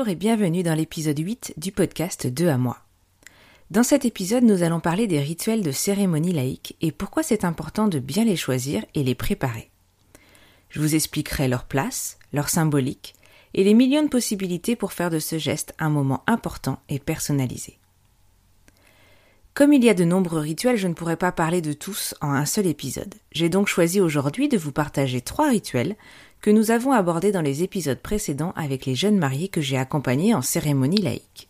Bonjour et bienvenue dans l'épisode 8 du podcast 2 à moi. Dans cet épisode, nous allons parler des rituels de cérémonie laïque et pourquoi c'est important de bien les choisir et les préparer. Je vous expliquerai leur place, leur symbolique et les millions de possibilités pour faire de ce geste un moment important et personnalisé. Comme il y a de nombreux rituels, je ne pourrai pas parler de tous en un seul épisode. J'ai donc choisi aujourd'hui de vous partager trois rituels que nous avons abordé dans les épisodes précédents avec les jeunes mariés que j'ai accompagnés en cérémonie laïque.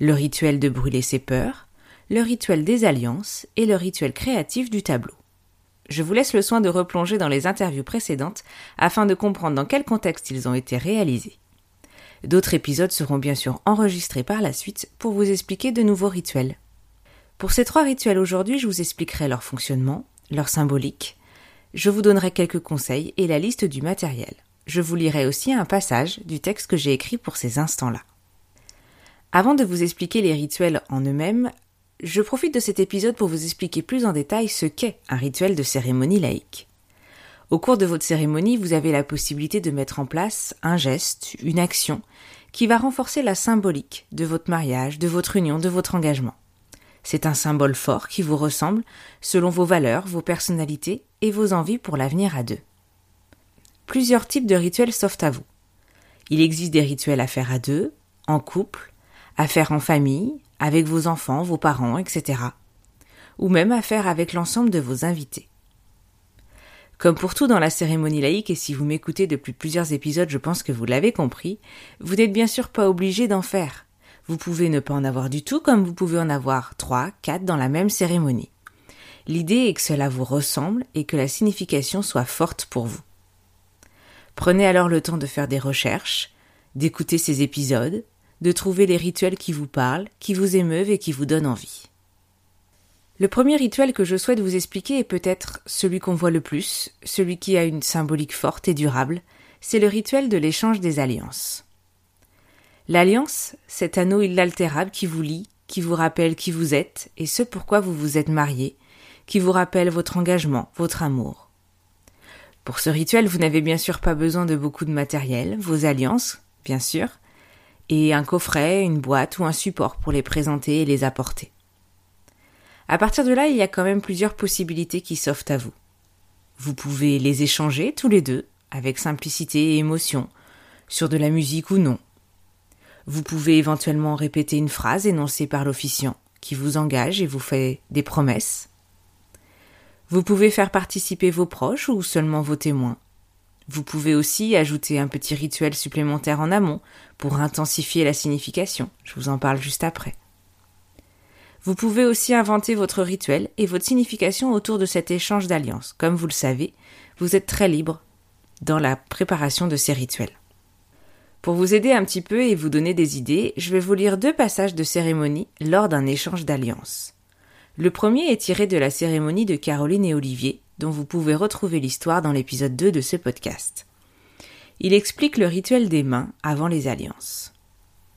Le rituel de brûler ses peurs, le rituel des alliances et le rituel créatif du tableau. Je vous laisse le soin de replonger dans les interviews précédentes afin de comprendre dans quel contexte ils ont été réalisés. D'autres épisodes seront bien sûr enregistrés par la suite pour vous expliquer de nouveaux rituels. Pour ces trois rituels aujourd'hui, je vous expliquerai leur fonctionnement, leur symbolique, je vous donnerai quelques conseils et la liste du matériel. Je vous lirai aussi un passage du texte que j'ai écrit pour ces instants-là. Avant de vous expliquer les rituels en eux-mêmes, je profite de cet épisode pour vous expliquer plus en détail ce qu'est un rituel de cérémonie laïque. Au cours de votre cérémonie, vous avez la possibilité de mettre en place un geste, une action, qui va renforcer la symbolique de votre mariage, de votre union, de votre engagement. C'est un symbole fort qui vous ressemble selon vos valeurs, vos personnalités et vos envies pour l'avenir à deux. Plusieurs types de rituels s'offrent à vous. Il existe des rituels à faire à deux, en couple, à faire en famille, avec vos enfants, vos parents, etc. Ou même à faire avec l'ensemble de vos invités. Comme pour tout dans la cérémonie laïque, et si vous m'écoutez depuis plusieurs épisodes, je pense que vous l'avez compris, vous n'êtes bien sûr pas obligé d'en faire. Vous pouvez ne pas en avoir du tout comme vous pouvez en avoir trois, quatre dans la même cérémonie. L'idée est que cela vous ressemble et que la signification soit forte pour vous. Prenez alors le temps de faire des recherches, d'écouter ces épisodes, de trouver les rituels qui vous parlent, qui vous émeuvent et qui vous donnent envie. Le premier rituel que je souhaite vous expliquer est peut-être celui qu'on voit le plus, celui qui a une symbolique forte et durable, c'est le rituel de l'échange des alliances. L'alliance, cet anneau inaltérable qui vous lie, qui vous rappelle qui vous êtes et ce pourquoi vous vous êtes marié, qui vous rappelle votre engagement, votre amour. Pour ce rituel, vous n'avez bien sûr pas besoin de beaucoup de matériel, vos alliances, bien sûr, et un coffret, une boîte ou un support pour les présenter et les apporter. À partir de là, il y a quand même plusieurs possibilités qui s'offrent à vous. Vous pouvez les échanger tous les deux, avec simplicité et émotion, sur de la musique ou non, vous pouvez éventuellement répéter une phrase énoncée par l'officiant qui vous engage et vous fait des promesses. Vous pouvez faire participer vos proches ou seulement vos témoins. Vous pouvez aussi ajouter un petit rituel supplémentaire en amont pour intensifier la signification. Je vous en parle juste après. Vous pouvez aussi inventer votre rituel et votre signification autour de cet échange d'alliances. Comme vous le savez, vous êtes très libre dans la préparation de ces rituels. Pour vous aider un petit peu et vous donner des idées, je vais vous lire deux passages de cérémonie lors d'un échange d'alliance. Le premier est tiré de la cérémonie de Caroline et Olivier, dont vous pouvez retrouver l'histoire dans l'épisode 2 de ce podcast. Il explique le rituel des mains avant les alliances.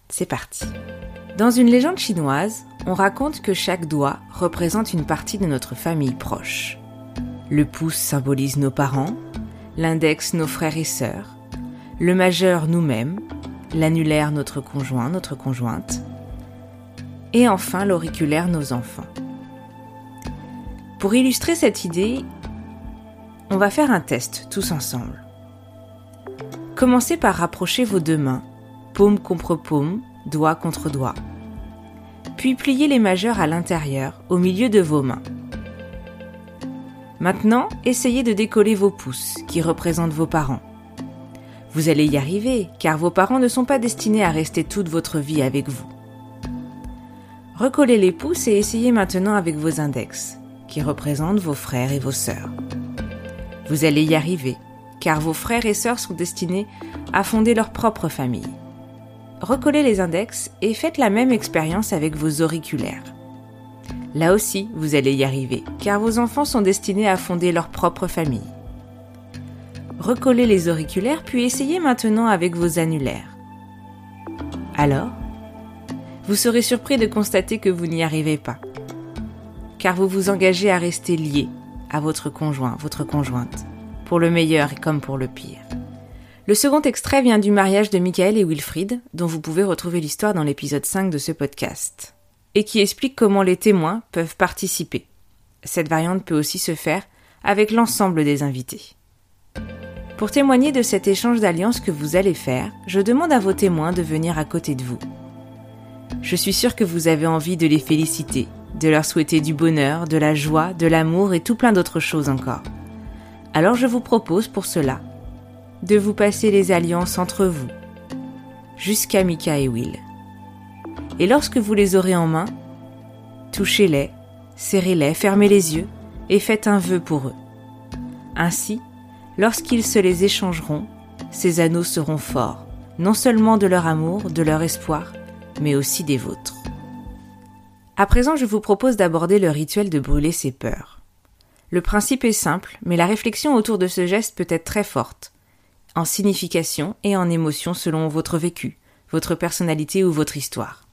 C'est parti. Dans une légende chinoise, on raconte que chaque doigt représente une partie de notre famille proche. Le pouce symbolise nos parents, l'index nos frères et sœurs, le majeur nous-mêmes, l'annulaire notre conjoint, notre conjointe, et enfin l'auriculaire nos enfants. Pour illustrer cette idée, on va faire un test tous ensemble. Commencez par rapprocher vos deux mains, paume contre paume, doigt contre doigt. Puis pliez les majeurs à l'intérieur, au milieu de vos mains. Maintenant, essayez de décoller vos pouces, qui représentent vos parents. Vous allez y arriver, car vos parents ne sont pas destinés à rester toute votre vie avec vous. Recollez les pouces et essayez maintenant avec vos index, qui représentent vos frères et vos sœurs. Vous allez y arriver, car vos frères et sœurs sont destinés à fonder leur propre famille. Recollez les index et faites la même expérience avec vos auriculaires. Là aussi, vous allez y arriver, car vos enfants sont destinés à fonder leur propre famille. Recollez les auriculaires, puis essayez maintenant avec vos annulaires. Alors Vous serez surpris de constater que vous n'y arrivez pas, car vous vous engagez à rester lié à votre conjoint, votre conjointe, pour le meilleur comme pour le pire. Le second extrait vient du mariage de Michael et Wilfried, dont vous pouvez retrouver l'histoire dans l'épisode 5 de ce podcast, et qui explique comment les témoins peuvent participer. Cette variante peut aussi se faire avec l'ensemble des invités. Pour témoigner de cet échange d'alliance que vous allez faire, je demande à vos témoins de venir à côté de vous. Je suis sûre que vous avez envie de les féliciter, de leur souhaiter du bonheur, de la joie, de l'amour et tout plein d'autres choses encore. Alors je vous propose pour cela de vous passer les alliances entre vous, jusqu'à Mika et Will. Et lorsque vous les aurez en main, touchez-les, serrez-les, fermez les yeux et faites un vœu pour eux. Ainsi, Lorsqu'ils se les échangeront, ces anneaux seront forts, non seulement de leur amour, de leur espoir, mais aussi des vôtres. À présent, je vous propose d'aborder le rituel de brûler ses peurs. Le principe est simple, mais la réflexion autour de ce geste peut être très forte, en signification et en émotion selon votre vécu, votre personnalité ou votre histoire.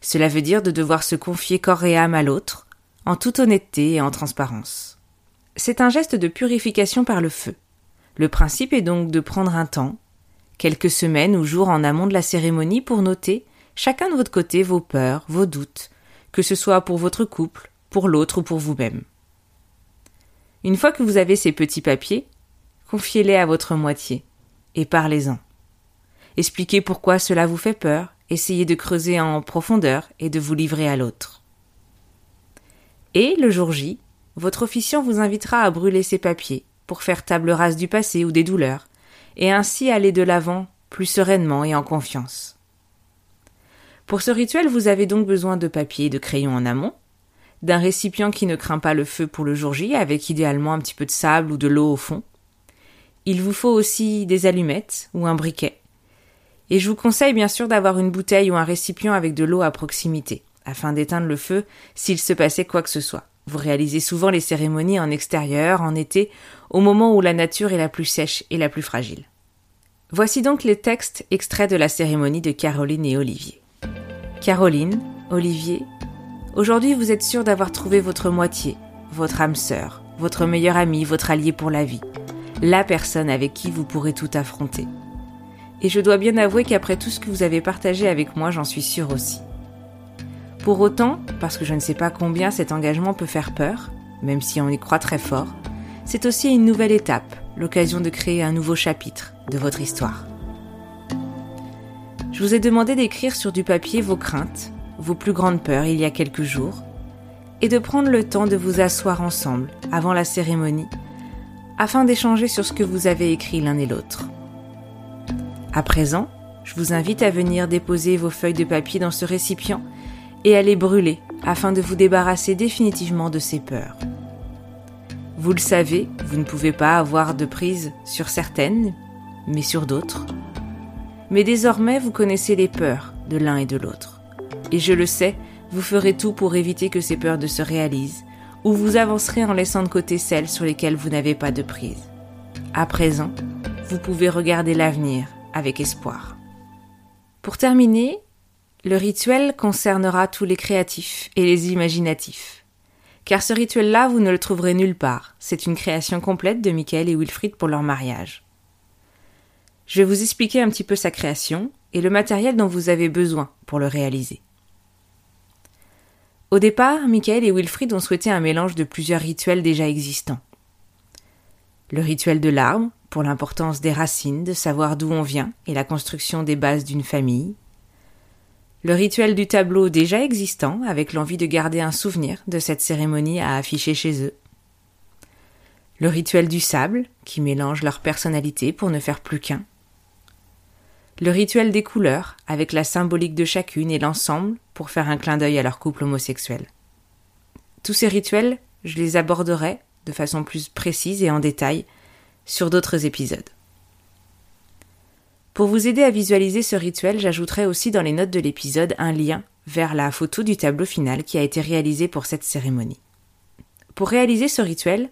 Cela veut dire de devoir se confier corps et âme à l'autre, en toute honnêteté et en transparence. C'est un geste de purification par le feu. Le principe est donc de prendre un temps, quelques semaines ou jours en amont de la cérémonie pour noter, chacun de votre côté, vos peurs, vos doutes, que ce soit pour votre couple, pour l'autre ou pour vous-même. Une fois que vous avez ces petits papiers, confiez-les à votre moitié et parlez-en. Expliquez pourquoi cela vous fait peur, essayez de creuser en profondeur et de vous livrer à l'autre. Et le jour J, votre officiant vous invitera à brûler ces papiers pour faire table rase du passé ou des douleurs, et ainsi aller de l'avant plus sereinement et en confiance. Pour ce rituel, vous avez donc besoin de papier et de crayons en amont, d'un récipient qui ne craint pas le feu pour le jour J, avec idéalement un petit peu de sable ou de l'eau au fond. Il vous faut aussi des allumettes ou un briquet. Et je vous conseille bien sûr d'avoir une bouteille ou un récipient avec de l'eau à proximité, afin d'éteindre le feu s'il se passait quoi que ce soit. Vous réalisez souvent les cérémonies en extérieur, en été, au moment où la nature est la plus sèche et la plus fragile. Voici donc les textes extraits de la cérémonie de Caroline et Olivier. Caroline, Olivier, aujourd'hui vous êtes sûr d'avoir trouvé votre moitié, votre âme sœur, votre meilleur ami, votre allié pour la vie, la personne avec qui vous pourrez tout affronter. Et je dois bien avouer qu'après tout ce que vous avez partagé avec moi, j'en suis sûre aussi. Pour autant, parce que je ne sais pas combien cet engagement peut faire peur, même si on y croit très fort, c'est aussi une nouvelle étape, l'occasion de créer un nouveau chapitre de votre histoire. Je vous ai demandé d'écrire sur du papier vos craintes, vos plus grandes peurs il y a quelques jours, et de prendre le temps de vous asseoir ensemble avant la cérémonie, afin d'échanger sur ce que vous avez écrit l'un et l'autre. À présent, je vous invite à venir déposer vos feuilles de papier dans ce récipient et à les brûler afin de vous débarrasser définitivement de ces peurs. Vous le savez, vous ne pouvez pas avoir de prise sur certaines, mais sur d'autres. Mais désormais, vous connaissez les peurs de l'un et de l'autre. Et je le sais, vous ferez tout pour éviter que ces peurs ne se réalisent, ou vous avancerez en laissant de côté celles sur lesquelles vous n'avez pas de prise. À présent, vous pouvez regarder l'avenir avec espoir. Pour terminer, le rituel concernera tous les créatifs et les imaginatifs. Car ce rituel-là, vous ne le trouverez nulle part. C'est une création complète de Michael et Wilfried pour leur mariage. Je vais vous expliquer un petit peu sa création et le matériel dont vous avez besoin pour le réaliser. Au départ, Michael et Wilfried ont souhaité un mélange de plusieurs rituels déjà existants. Le rituel de l'arbre, pour l'importance des racines, de savoir d'où on vient et la construction des bases d'une famille le rituel du tableau déjà existant, avec l'envie de garder un souvenir de cette cérémonie à afficher chez eux. Le rituel du sable, qui mélange leur personnalité pour ne faire plus qu'un. Le rituel des couleurs, avec la symbolique de chacune et l'ensemble pour faire un clin d'œil à leur couple homosexuel. Tous ces rituels, je les aborderai de façon plus précise et en détail sur d'autres épisodes. Pour vous aider à visualiser ce rituel, j'ajouterai aussi dans les notes de l'épisode un lien vers la photo du tableau final qui a été réalisé pour cette cérémonie. Pour réaliser ce rituel,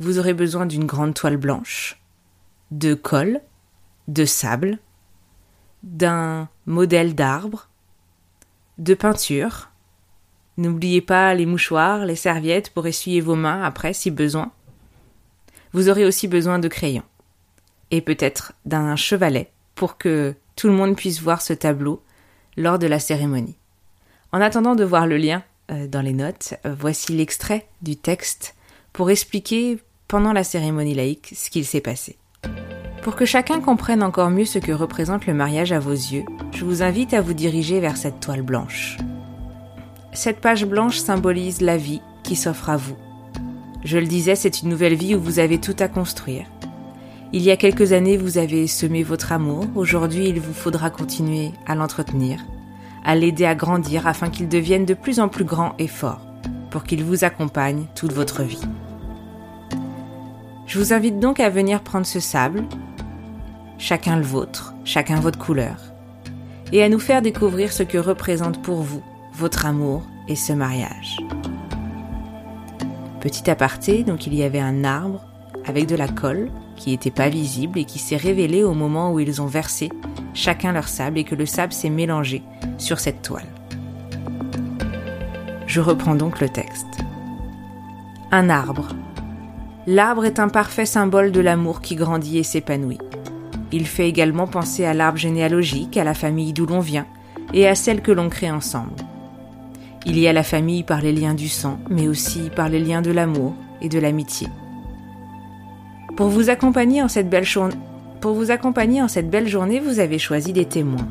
vous aurez besoin d'une grande toile blanche, de colle, de sable, d'un modèle d'arbre, de peinture. N'oubliez pas les mouchoirs, les serviettes pour essuyer vos mains après si besoin. Vous aurez aussi besoin de crayons et peut-être d'un chevalet pour que tout le monde puisse voir ce tableau lors de la cérémonie. En attendant de voir le lien euh, dans les notes, euh, voici l'extrait du texte pour expliquer pendant la cérémonie laïque ce qu'il s'est passé. Pour que chacun comprenne encore mieux ce que représente le mariage à vos yeux, je vous invite à vous diriger vers cette toile blanche. Cette page blanche symbolise la vie qui s'offre à vous. Je le disais, c'est une nouvelle vie où vous avez tout à construire, il y a quelques années, vous avez semé votre amour. Aujourd'hui, il vous faudra continuer à l'entretenir, à l'aider à grandir afin qu'il devienne de plus en plus grand et fort, pour qu'il vous accompagne toute votre vie. Je vous invite donc à venir prendre ce sable, chacun le vôtre, chacun votre couleur, et à nous faire découvrir ce que représente pour vous votre amour et ce mariage. Petit aparté, donc il y avait un arbre avec de la colle qui n'était pas visible et qui s'est révélé au moment où ils ont versé chacun leur sable et que le sable s'est mélangé sur cette toile. Je reprends donc le texte. Un arbre. L'arbre est un parfait symbole de l'amour qui grandit et s'épanouit. Il fait également penser à l'arbre généalogique, à la famille d'où l'on vient et à celle que l'on crée ensemble. Il y a la famille par les liens du sang, mais aussi par les liens de l'amour et de l'amitié. Pour vous accompagner en cette belle journée, pour vous accompagner en cette belle journée, vous avez choisi des témoins.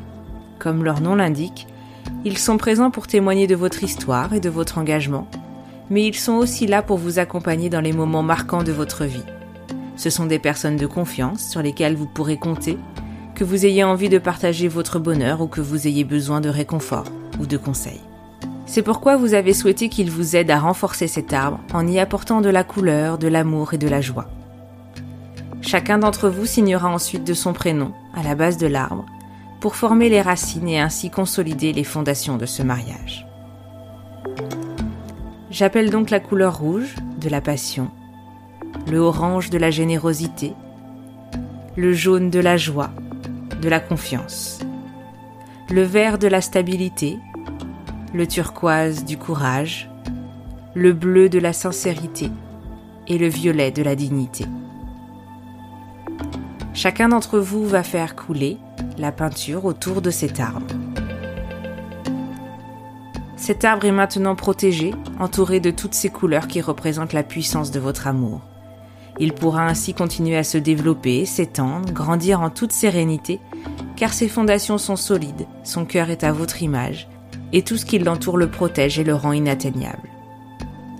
Comme leur nom l'indique, ils sont présents pour témoigner de votre histoire et de votre engagement, mais ils sont aussi là pour vous accompagner dans les moments marquants de votre vie. Ce sont des personnes de confiance sur lesquelles vous pourrez compter, que vous ayez envie de partager votre bonheur ou que vous ayez besoin de réconfort ou de conseils. C'est pourquoi vous avez souhaité qu'ils vous aident à renforcer cet arbre en y apportant de la couleur, de l'amour et de la joie. Chacun d'entre vous signera ensuite de son prénom à la base de l'arbre pour former les racines et ainsi consolider les fondations de ce mariage. J'appelle donc la couleur rouge de la passion, le orange de la générosité, le jaune de la joie, de la confiance, le vert de la stabilité, le turquoise du courage, le bleu de la sincérité et le violet de la dignité. Chacun d'entre vous va faire couler la peinture autour de cet arbre. Cet arbre est maintenant protégé, entouré de toutes ces couleurs qui représentent la puissance de votre amour. Il pourra ainsi continuer à se développer, s'étendre, grandir en toute sérénité, car ses fondations sont solides, son cœur est à votre image, et tout ce qui l'entoure le protège et le rend inatteignable.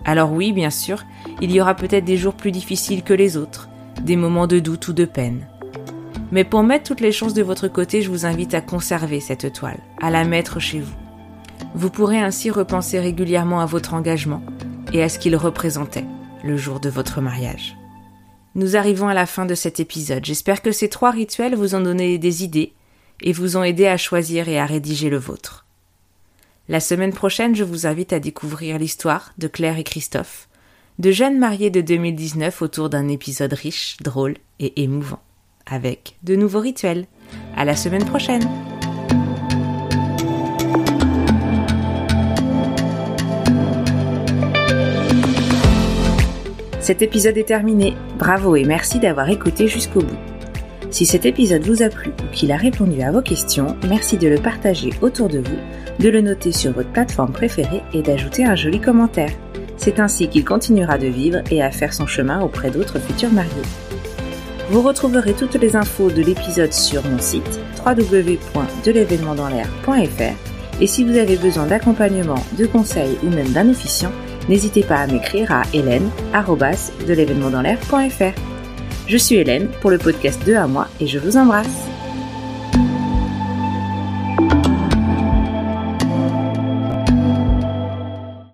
Alors oui, bien sûr, il y aura peut-être des jours plus difficiles que les autres, des moments de doute ou de peine. Mais pour mettre toutes les chances de votre côté, je vous invite à conserver cette toile, à la mettre chez vous. Vous pourrez ainsi repenser régulièrement à votre engagement et à ce qu'il représentait le jour de votre mariage. Nous arrivons à la fin de cet épisode. J'espère que ces trois rituels vous ont donné des idées et vous ont aidé à choisir et à rédiger le vôtre. La semaine prochaine, je vous invite à découvrir l'histoire de Claire et Christophe, de jeunes mariés de 2019 autour d'un épisode riche, drôle et émouvant avec de nouveaux rituels. À la semaine prochaine! Cet épisode est terminé. Bravo et merci d'avoir écouté jusqu'au bout. Si cet épisode vous a plu ou qu'il a répondu à vos questions, merci de le partager autour de vous, de le noter sur votre plateforme préférée et d'ajouter un joli commentaire. C'est ainsi qu'il continuera de vivre et à faire son chemin auprès d'autres futurs mariés. Vous retrouverez toutes les infos de l'épisode sur mon site www.delevénementdanslair.fr et si vous avez besoin d'accompagnement, de conseils ou même d'un officiant, n'hésitez pas à m'écrire à hélène.de Je suis Hélène pour le podcast 2 à moi et je vous embrasse.